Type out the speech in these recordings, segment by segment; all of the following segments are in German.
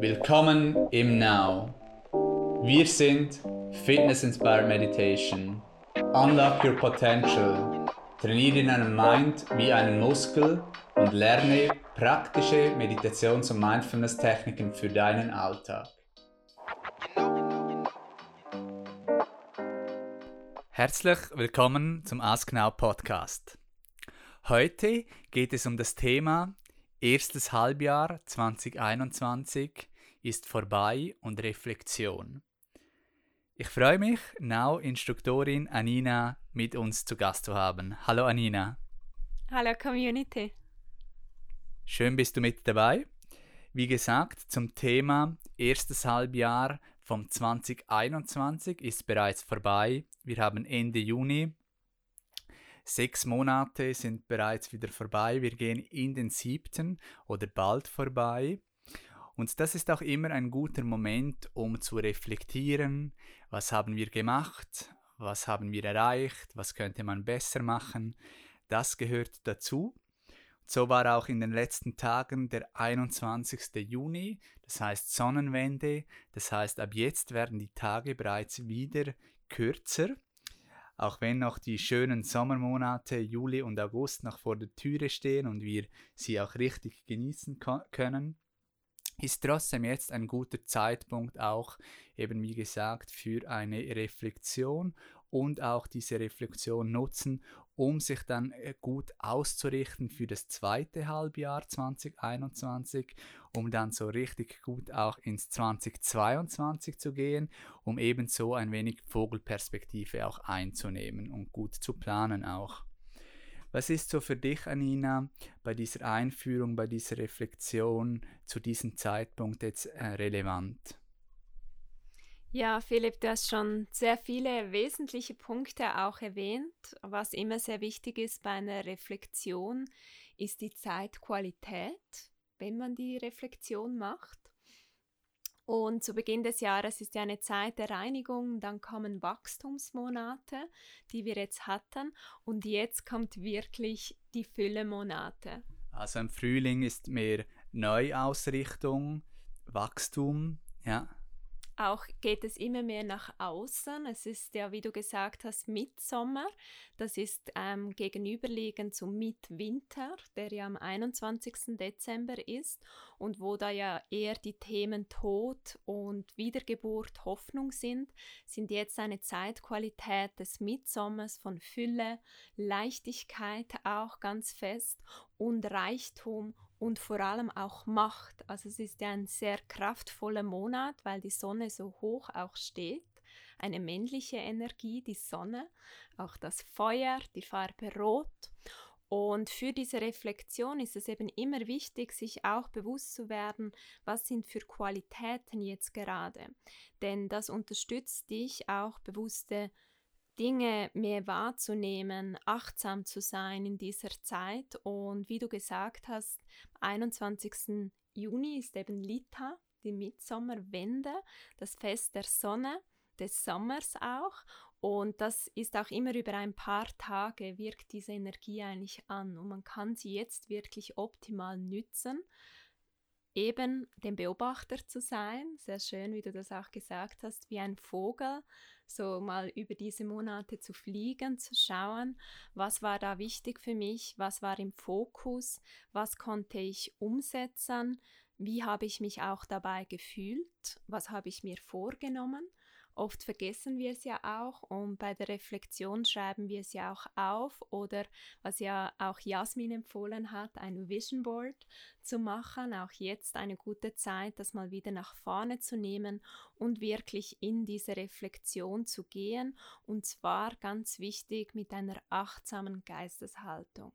Willkommen im Now. Wir sind Fitness Inspired Meditation. Unlock your potential. Trainiere deinen Mind wie einen Muskel und lerne praktische Meditations- und Mindfulness-Techniken für deinen Alltag. Herzlich willkommen zum Ask Now Podcast. Heute geht es um das Thema Erstes Halbjahr 2021 ist vorbei und Reflexion. Ich freue mich, Now-Instruktorin Anina mit uns zu Gast zu haben. Hallo Anina. Hallo Community. Schön bist du mit dabei. Wie gesagt, zum Thema erstes Halbjahr vom 2021 ist bereits vorbei. Wir haben Ende Juni Sechs Monate sind bereits wieder vorbei. Wir gehen in den siebten oder bald vorbei. Und das ist auch immer ein guter Moment, um zu reflektieren, was haben wir gemacht, was haben wir erreicht, was könnte man besser machen. Das gehört dazu. So war auch in den letzten Tagen der 21. Juni, das heißt Sonnenwende, das heißt ab jetzt werden die Tage bereits wieder kürzer. Auch wenn noch die schönen Sommermonate Juli und August noch vor der Türe stehen und wir sie auch richtig genießen können, ist trotzdem jetzt ein guter Zeitpunkt auch eben wie gesagt für eine Reflexion und auch diese Reflexion nutzen, um sich dann äh, gut auszurichten für das zweite Halbjahr 2021, um dann so richtig gut auch ins 2022 zu gehen, um eben so ein wenig Vogelperspektive auch einzunehmen und gut zu planen auch. Was ist so für dich, Anina, bei dieser Einführung, bei dieser Reflexion zu diesem Zeitpunkt jetzt äh, relevant? Ja, Philipp, du hast schon sehr viele wesentliche Punkte auch erwähnt. Was immer sehr wichtig ist bei einer Reflexion, ist die Zeitqualität, wenn man die Reflexion macht. Und zu Beginn des Jahres ist ja eine Zeit der Reinigung, dann kommen Wachstumsmonate, die wir jetzt hatten, und jetzt kommt wirklich die Fülle-Monate. Also im Frühling ist mehr Neuausrichtung, Wachstum, ja auch geht es immer mehr nach außen. Es ist ja, wie du gesagt hast, Mitsommer. Das ist ähm, gegenüberliegend zum Mitwinter, der ja am 21. Dezember ist und wo da ja eher die Themen Tod und Wiedergeburt Hoffnung sind, sind jetzt eine Zeitqualität des Mitsommers von Fülle, Leichtigkeit auch ganz fest und Reichtum und vor allem auch Macht. Also es ist ja ein sehr kraftvoller Monat, weil die Sonne so hoch auch steht. Eine männliche Energie, die Sonne, auch das Feuer, die Farbe Rot. Und für diese Reflexion ist es eben immer wichtig, sich auch bewusst zu werden, was sind für Qualitäten jetzt gerade. Denn das unterstützt dich auch bewusste Dinge mehr wahrzunehmen, achtsam zu sein in dieser Zeit. Und wie du gesagt hast, am 21. Juni ist eben Lita, die Mitsommerwende, das Fest der Sonne, des Sommers auch. Und das ist auch immer über ein paar Tage wirkt diese Energie eigentlich an. Und man kann sie jetzt wirklich optimal nützen eben dem Beobachter zu sein, sehr schön, wie du das auch gesagt hast, wie ein Vogel, so mal über diese Monate zu fliegen, zu schauen, was war da wichtig für mich, was war im Fokus, was konnte ich umsetzen, wie habe ich mich auch dabei gefühlt, was habe ich mir vorgenommen Oft vergessen wir es ja auch und bei der Reflexion schreiben wir es ja auch auf oder was ja auch Jasmin empfohlen hat, ein Vision Board zu machen. Auch jetzt eine gute Zeit, das mal wieder nach vorne zu nehmen und wirklich in diese Reflexion zu gehen und zwar ganz wichtig mit einer achtsamen Geisteshaltung.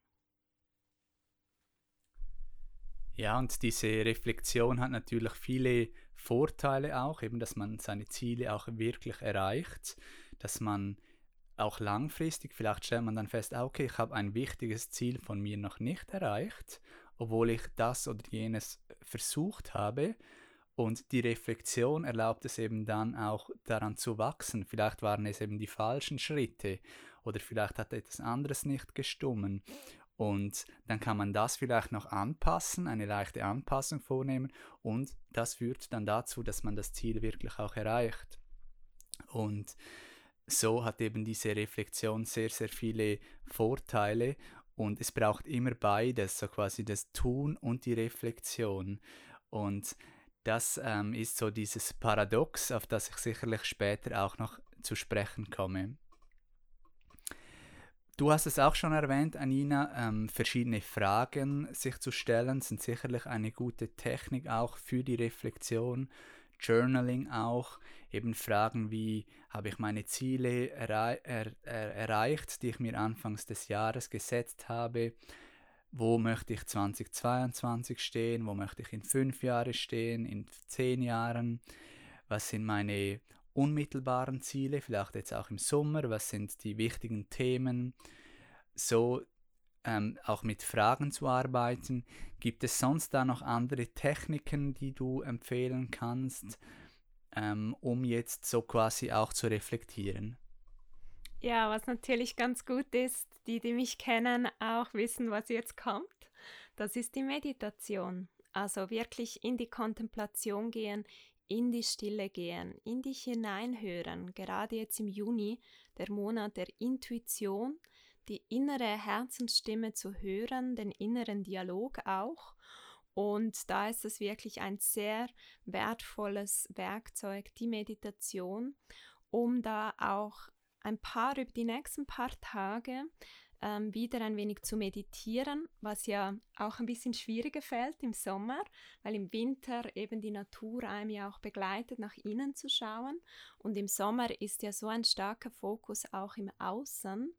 Ja, und diese Reflexion hat natürlich viele Vorteile auch, eben, dass man seine Ziele auch wirklich erreicht, dass man auch langfristig, vielleicht stellt man dann fest, ah, okay, ich habe ein wichtiges Ziel von mir noch nicht erreicht, obwohl ich das oder jenes versucht habe. Und die Reflexion erlaubt es eben dann auch daran zu wachsen. Vielleicht waren es eben die falschen Schritte oder vielleicht hat etwas anderes nicht gestummen. Und dann kann man das vielleicht noch anpassen, eine leichte Anpassung vornehmen und das führt dann dazu, dass man das Ziel wirklich auch erreicht. Und so hat eben diese Reflexion sehr, sehr viele Vorteile und es braucht immer beides, so quasi das Tun und die Reflexion. Und das ähm, ist so dieses Paradox, auf das ich sicherlich später auch noch zu sprechen komme. Du hast es auch schon erwähnt, Anina, ähm, verschiedene Fragen sich zu stellen sind sicherlich eine gute Technik auch für die Reflexion. Journaling auch, eben Fragen wie, habe ich meine Ziele errei er er erreicht, die ich mir anfangs des Jahres gesetzt habe? Wo möchte ich 2022 stehen? Wo möchte ich in fünf Jahren stehen? In zehn Jahren? Was sind meine unmittelbaren Ziele, vielleicht jetzt auch im Sommer, was sind die wichtigen Themen, so ähm, auch mit Fragen zu arbeiten. Gibt es sonst da noch andere Techniken, die du empfehlen kannst, ähm, um jetzt so quasi auch zu reflektieren? Ja, was natürlich ganz gut ist, die, die mich kennen, auch wissen, was jetzt kommt. Das ist die Meditation. Also wirklich in die Kontemplation gehen, in die Stille gehen, in dich hineinhören, gerade jetzt im Juni, der Monat der Intuition, die innere Herzensstimme zu hören, den inneren Dialog auch. Und da ist es wirklich ein sehr wertvolles Werkzeug, die Meditation, um da auch ein paar über die nächsten paar Tage ähm, wieder ein wenig zu meditieren, was ja auch ein bisschen schwieriger fällt im Sommer, weil im Winter eben die Natur einem ja auch begleitet, nach innen zu schauen. Und im Sommer ist ja so ein starker Fokus auch im Außen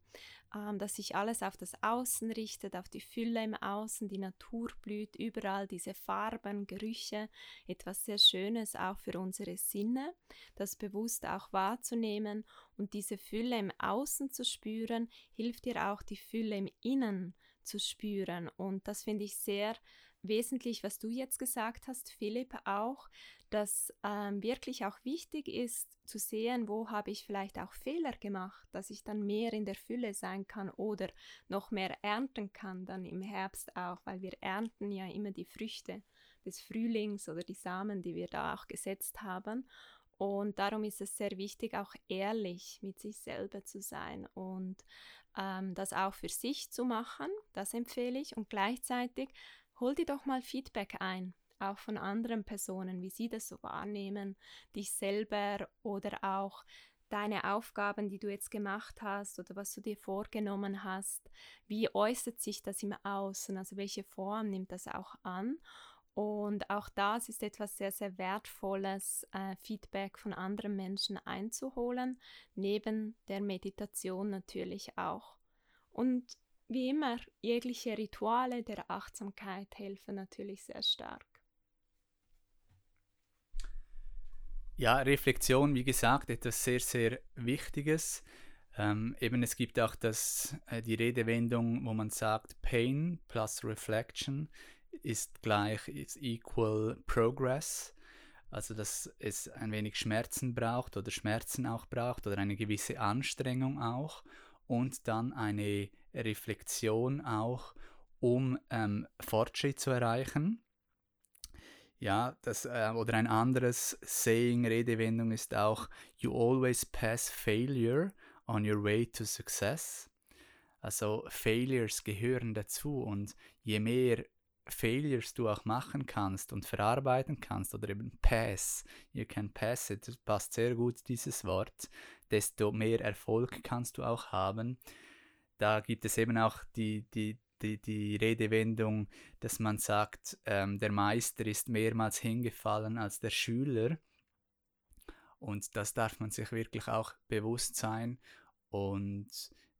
ähm, dass sich alles auf das Außen richtet, auf die Fülle im Außen, die Natur blüht, überall diese Farben, Gerüche, etwas sehr Schönes auch für unsere Sinne, das bewusst auch wahrzunehmen und diese Fülle im Außen zu spüren, hilft dir auch die Fülle im Innen zu spüren. Und das finde ich sehr wesentlich, was du jetzt gesagt hast, Philipp, auch, dass ähm, wirklich auch wichtig ist zu sehen, wo habe ich vielleicht auch Fehler gemacht, dass ich dann mehr in der Fülle sein kann oder noch mehr ernten kann dann im Herbst auch, weil wir ernten ja immer die Früchte des Frühlings oder die Samen, die wir da auch gesetzt haben. Und darum ist es sehr wichtig, auch ehrlich mit sich selber zu sein und ähm, das auch für sich zu machen. Das empfehle ich. Und gleichzeitig hol dir doch mal Feedback ein auch von anderen Personen, wie sie das so wahrnehmen, dich selber oder auch deine Aufgaben, die du jetzt gemacht hast oder was du dir vorgenommen hast, wie äußert sich das im Außen, also welche Form nimmt das auch an. Und auch das ist etwas sehr, sehr Wertvolles, äh, Feedback von anderen Menschen einzuholen, neben der Meditation natürlich auch. Und wie immer, jegliche Rituale der Achtsamkeit helfen natürlich sehr stark. Ja, Reflexion, wie gesagt, etwas sehr, sehr Wichtiges. Ähm, eben es gibt auch das, äh, die Redewendung, wo man sagt, Pain plus Reflection ist gleich, ist equal progress. Also dass es ein wenig Schmerzen braucht oder Schmerzen auch braucht oder eine gewisse Anstrengung auch und dann eine Reflexion auch, um ähm, Fortschritt zu erreichen. Ja, das, äh, oder ein anderes Saying, Redewendung ist auch, you always pass failure on your way to success. Also Failures gehören dazu und je mehr Failures du auch machen kannst und verarbeiten kannst oder eben pass, you can pass it, das passt sehr gut dieses Wort, desto mehr Erfolg kannst du auch haben. Da gibt es eben auch die, die, die, die Redewendung, dass man sagt, ähm, der Meister ist mehrmals hingefallen als der Schüler. Und das darf man sich wirklich auch bewusst sein und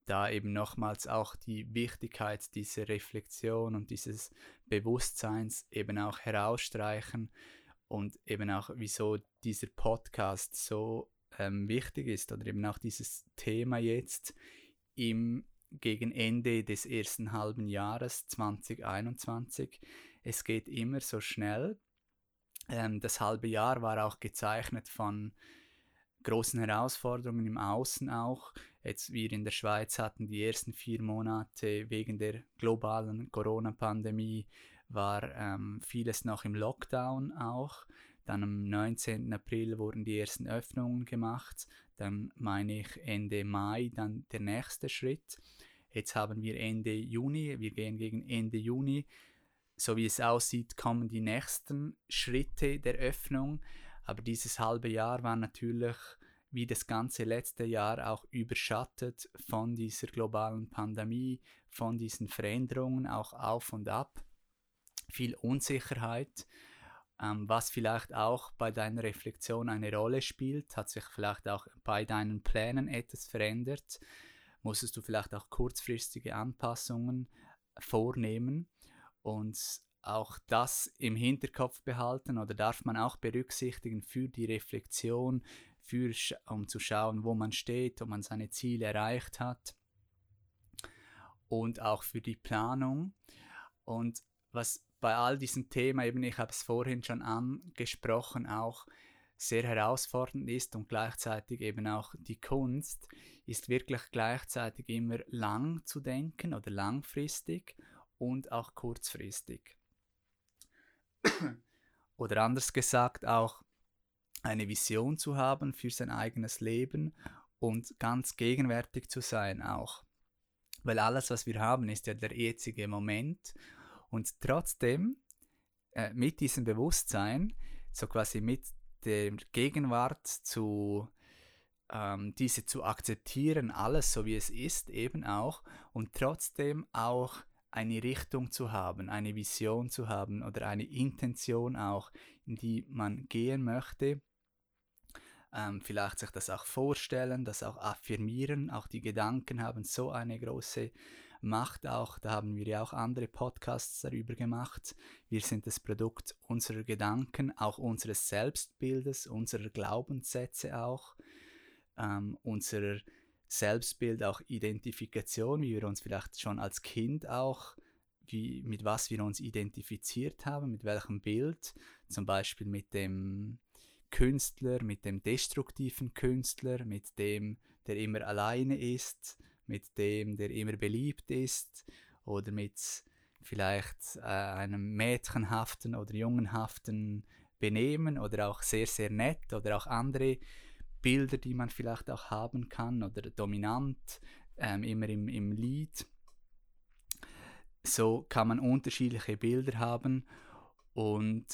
da eben nochmals auch die Wichtigkeit dieser Reflexion und dieses Bewusstseins eben auch herausstreichen und eben auch, wieso dieser Podcast so ähm, wichtig ist oder eben auch dieses Thema jetzt im gegen Ende des ersten halben Jahres 2021. Es geht immer so schnell. Ähm, das halbe Jahr war auch gezeichnet von großen Herausforderungen im Außen auch. Jetzt wir in der Schweiz hatten die ersten vier Monate wegen der globalen Corona-Pandemie war ähm, vieles noch im Lockdown auch. Dann am 19. April wurden die ersten Öffnungen gemacht. Dann meine ich Ende Mai dann der nächste Schritt. Jetzt haben wir Ende Juni, wir gehen gegen Ende Juni. So wie es aussieht, kommen die nächsten Schritte der Öffnung. Aber dieses halbe Jahr war natürlich wie das ganze letzte Jahr auch überschattet von dieser globalen Pandemie, von diesen Veränderungen, auch auf und ab. Viel Unsicherheit ähm, was vielleicht auch bei deiner Reflexion eine Rolle spielt, hat sich vielleicht auch bei deinen Plänen etwas verändert, musstest du vielleicht auch kurzfristige Anpassungen vornehmen und auch das im Hinterkopf behalten oder darf man auch berücksichtigen für die Reflexion, für, um zu schauen, wo man steht, ob man seine Ziele erreicht hat und auch für die Planung. Und was bei all diesen Themen, eben ich habe es vorhin schon angesprochen, auch sehr herausfordernd ist und gleichzeitig eben auch die Kunst, ist wirklich gleichzeitig immer lang zu denken oder langfristig und auch kurzfristig. oder anders gesagt auch eine Vision zu haben für sein eigenes Leben und ganz gegenwärtig zu sein auch. Weil alles, was wir haben, ist ja der jetzige Moment und trotzdem, äh, mit diesem Bewusstsein, so quasi mit der Gegenwart zu ähm, diese zu akzeptieren, alles so wie es ist, eben auch, und trotzdem auch eine Richtung zu haben, eine Vision zu haben oder eine Intention auch, in die man gehen möchte. Ähm, vielleicht sich das auch vorstellen, das auch affirmieren, auch die Gedanken haben so eine große macht auch, da haben wir ja auch andere Podcasts darüber gemacht. Wir sind das Produkt unserer Gedanken, auch unseres Selbstbildes, unserer Glaubenssätze auch, ähm, unserer Selbstbild, auch Identifikation, wie wir uns vielleicht schon als Kind auch, wie, mit was wir uns identifiziert haben, mit welchem Bild, zum Beispiel mit dem Künstler, mit dem destruktiven Künstler, mit dem, der immer alleine ist, mit dem, der immer beliebt ist oder mit vielleicht äh, einem mädchenhaften oder jungenhaften Benehmen oder auch sehr, sehr nett oder auch andere Bilder, die man vielleicht auch haben kann oder dominant, ähm, immer im, im Lied. So kann man unterschiedliche Bilder haben und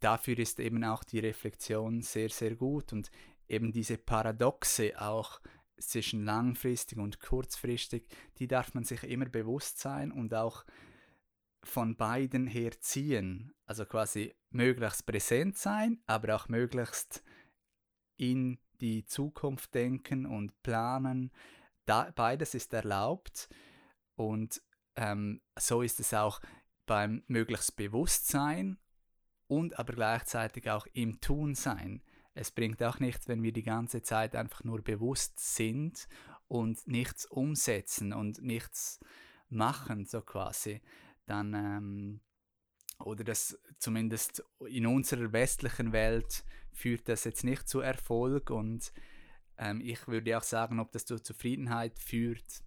dafür ist eben auch die Reflexion sehr, sehr gut und eben diese Paradoxe auch zwischen langfristig und kurzfristig, die darf man sich immer bewusst sein und auch von beiden her ziehen. Also quasi möglichst präsent sein, aber auch möglichst in die Zukunft denken und planen. Da, beides ist erlaubt und ähm, so ist es auch beim möglichst Bewusstsein und aber gleichzeitig auch im Tun sein es bringt auch nichts, wenn wir die ganze Zeit einfach nur bewusst sind und nichts umsetzen und nichts machen, so quasi. Dann, ähm, oder das zumindest in unserer westlichen Welt führt das jetzt nicht zu Erfolg und ähm, ich würde auch sagen, ob das zu Zufriedenheit führt,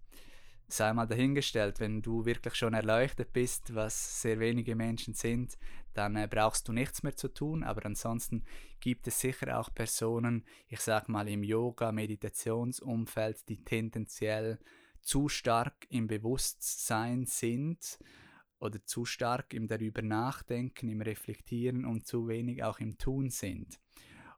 sei mal dahingestellt, wenn du wirklich schon erleuchtet bist, was sehr wenige Menschen sind, dann äh, brauchst du nichts mehr zu tun. Aber ansonsten gibt es sicher auch Personen, ich sag mal im Yoga-Meditationsumfeld, die tendenziell zu stark im Bewusstsein sind oder zu stark im darüber nachdenken, im Reflektieren und zu wenig auch im Tun sind.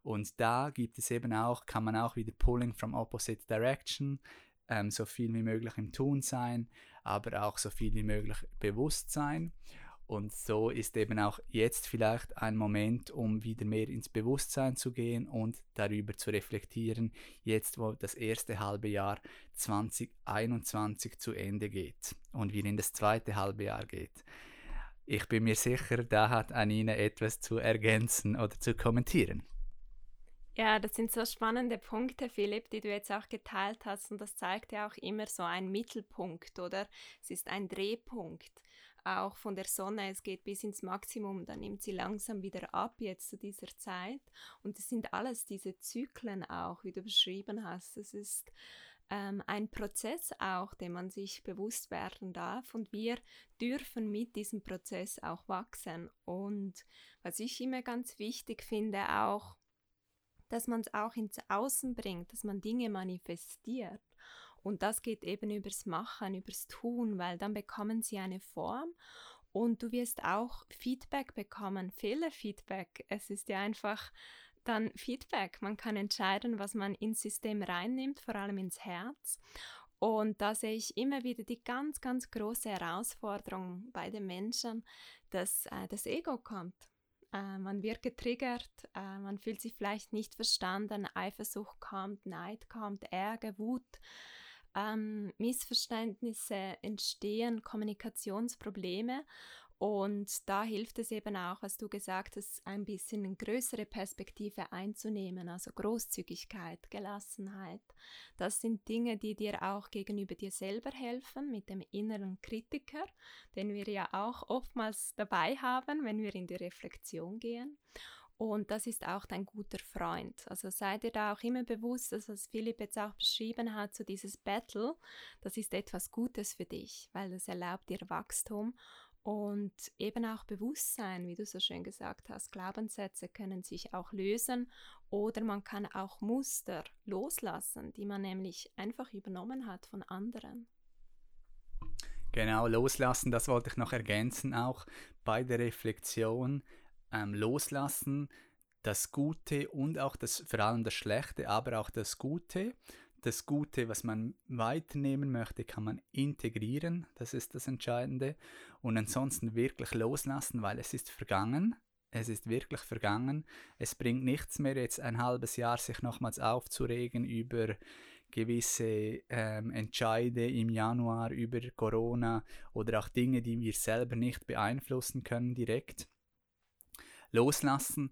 Und da gibt es eben auch, kann man auch wieder Pulling from Opposite Direction ähm, so viel wie möglich im Tun sein, aber auch so viel wie möglich bewusst sein. Und so ist eben auch jetzt vielleicht ein Moment, um wieder mehr ins Bewusstsein zu gehen und darüber zu reflektieren, jetzt wo das erste halbe Jahr 2021 zu Ende geht und wir in das zweite halbe Jahr geht. Ich bin mir sicher, da hat Anina etwas zu ergänzen oder zu kommentieren. Ja, das sind so spannende Punkte, Philipp, die du jetzt auch geteilt hast. Und das zeigt ja auch immer so einen Mittelpunkt, oder? Es ist ein Drehpunkt. Auch von der Sonne, es geht bis ins Maximum, dann nimmt sie langsam wieder ab, jetzt zu dieser Zeit. Und es sind alles diese Zyklen auch, wie du beschrieben hast. Es ist ähm, ein Prozess auch, den man sich bewusst werden darf und wir dürfen mit diesem Prozess auch wachsen. Und was ich immer ganz wichtig finde, auch, dass man es auch ins Außen bringt, dass man Dinge manifestiert. Und das geht eben übers Machen, übers Tun, weil dann bekommen sie eine Form und du wirst auch Feedback bekommen, Fehlerfeedback. Es ist ja einfach dann Feedback. Man kann entscheiden, was man ins System reinnimmt, vor allem ins Herz. Und da sehe ich immer wieder die ganz, ganz große Herausforderung bei den Menschen, dass äh, das Ego kommt. Äh, man wird getriggert, äh, man fühlt sich vielleicht nicht verstanden, Eifersucht kommt, Neid kommt, Ärger, Wut. Ähm, Missverständnisse entstehen, Kommunikationsprobleme und da hilft es eben auch, was du gesagt hast, ein bisschen eine größere Perspektive einzunehmen, also Großzügigkeit, Gelassenheit. Das sind Dinge, die dir auch gegenüber dir selber helfen, mit dem inneren Kritiker, den wir ja auch oftmals dabei haben, wenn wir in die Reflexion gehen. Und das ist auch dein guter Freund. Also sei dir da auch immer bewusst, dass was Philipp jetzt auch beschrieben hat, so dieses Battle, das ist etwas Gutes für dich, weil das erlaubt dir Wachstum und eben auch Bewusstsein, wie du so schön gesagt hast, Glaubenssätze können sich auch lösen oder man kann auch Muster loslassen, die man nämlich einfach übernommen hat von anderen. Genau, loslassen, das wollte ich noch ergänzen, auch bei der Reflexion. Ähm, loslassen, das Gute und auch das, vor allem das Schlechte, aber auch das Gute das Gute, was man weiternehmen möchte, kann man integrieren. Das ist das Entscheidende. Und ansonsten wirklich loslassen, weil es ist vergangen. Es ist wirklich vergangen. Es bringt nichts mehr, jetzt ein halbes Jahr sich nochmals aufzuregen über gewisse ähm, Entscheide im Januar über Corona oder auch Dinge, die wir selber nicht beeinflussen können direkt. Loslassen,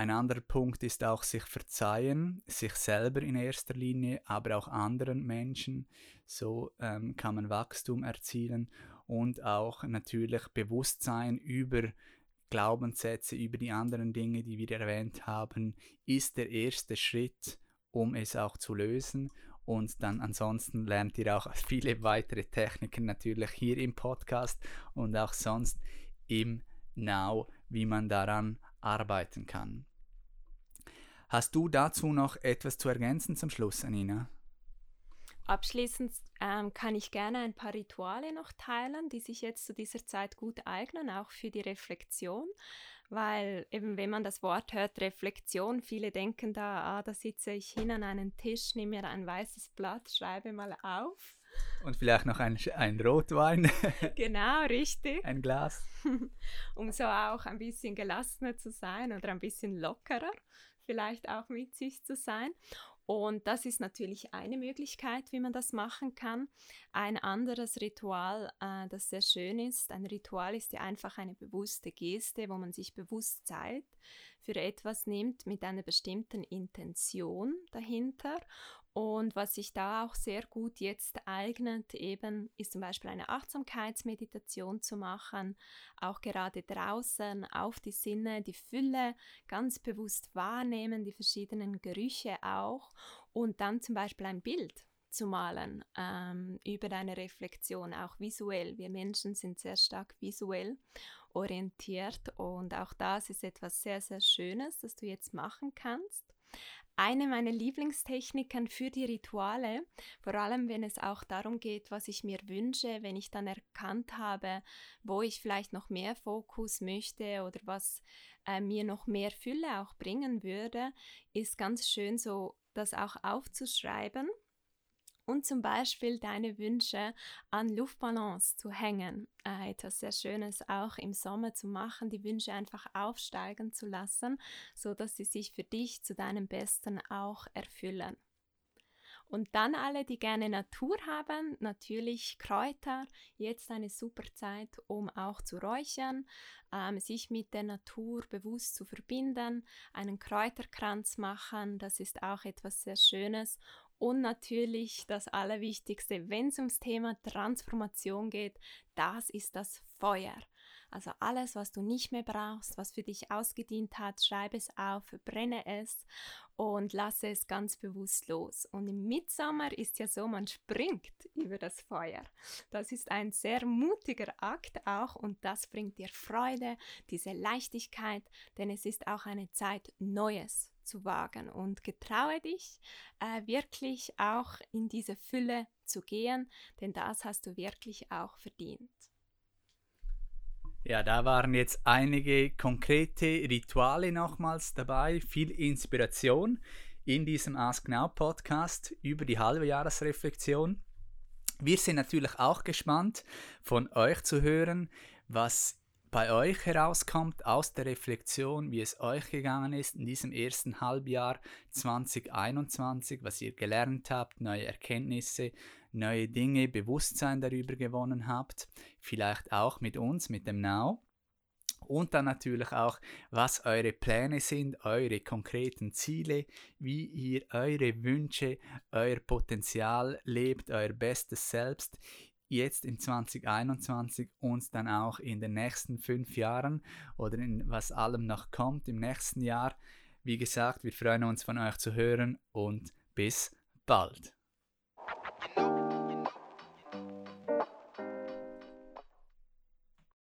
ein anderer Punkt ist auch sich verzeihen, sich selber in erster Linie, aber auch anderen Menschen. So ähm, kann man Wachstum erzielen und auch natürlich Bewusstsein über Glaubenssätze, über die anderen Dinge, die wir erwähnt haben, ist der erste Schritt, um es auch zu lösen. Und dann ansonsten lernt ihr auch viele weitere Techniken natürlich hier im Podcast und auch sonst im Now, wie man daran arbeiten kann. Hast du dazu noch etwas zu ergänzen zum Schluss, Anina? Abschließend ähm, kann ich gerne ein paar Rituale noch teilen, die sich jetzt zu dieser Zeit gut eignen, auch für die Reflexion. Weil eben, wenn man das Wort hört, Reflexion, viele denken da, ah, da sitze ich hin an einen Tisch, nehme mir ein weißes Blatt, schreibe mal auf. Und vielleicht noch ein, ein Rotwein. genau, richtig. Ein Glas. um so auch ein bisschen gelassener zu sein oder ein bisschen lockerer vielleicht auch mit sich zu sein. Und das ist natürlich eine Möglichkeit, wie man das machen kann. Ein anderes Ritual, äh, das sehr schön ist, ein Ritual ist ja einfach eine bewusste Geste, wo man sich bewusst Zeit für etwas nimmt mit einer bestimmten Intention dahinter und was sich da auch sehr gut jetzt eignet, eben ist zum Beispiel eine Achtsamkeitsmeditation zu machen, auch gerade draußen auf die Sinne, die Fülle ganz bewusst wahrnehmen, die verschiedenen Gerüche auch und dann zum Beispiel ein Bild zu malen ähm, über deine Reflexion, auch visuell. Wir Menschen sind sehr stark visuell orientiert und auch das ist etwas sehr, sehr Schönes, das du jetzt machen kannst eine meiner Lieblingstechniken für die Rituale, vor allem wenn es auch darum geht, was ich mir wünsche, wenn ich dann erkannt habe, wo ich vielleicht noch mehr Fokus möchte oder was äh, mir noch mehr Fülle auch bringen würde, ist ganz schön so, das auch aufzuschreiben und zum Beispiel deine Wünsche an Luftballons zu hängen. Äh, etwas sehr Schönes auch im Sommer zu machen, die Wünsche einfach aufsteigen zu lassen, so dass sie sich für dich zu deinem Besten auch erfüllen. Und dann alle, die gerne Natur haben, natürlich Kräuter. Jetzt eine super Zeit, um auch zu räuchern, ähm, sich mit der Natur bewusst zu verbinden, einen Kräuterkranz machen. Das ist auch etwas sehr Schönes. Und natürlich das Allerwichtigste, wenn es ums Thema Transformation geht, das ist das Feuer. Also alles, was du nicht mehr brauchst, was für dich ausgedient hat, schreibe es auf, verbrenne es und lasse es ganz bewusst los. Und im Mitsommer ist ja so, man springt über das Feuer. Das ist ein sehr mutiger Akt auch und das bringt dir Freude, diese Leichtigkeit, denn es ist auch eine Zeit, Neues zu wagen und getraue dich äh, wirklich auch in diese Fülle zu gehen, denn das hast du wirklich auch verdient. Ja, da waren jetzt einige konkrete Rituale nochmals dabei, viel Inspiration in diesem Ask Now Podcast über die halbe Jahresreflexion. Wir sind natürlich auch gespannt, von euch zu hören, was bei euch herauskommt aus der Reflexion, wie es euch gegangen ist in diesem ersten Halbjahr 2021, was ihr gelernt habt, neue Erkenntnisse, neue Dinge, Bewusstsein darüber gewonnen habt, vielleicht auch mit uns, mit dem Now. Und dann natürlich auch, was eure Pläne sind, eure konkreten Ziele, wie ihr eure Wünsche, euer Potenzial lebt, euer bestes Selbst jetzt in 2021 und dann auch in den nächsten fünf Jahren oder in was allem noch kommt im nächsten Jahr. Wie gesagt, wir freuen uns von euch zu hören und bis bald.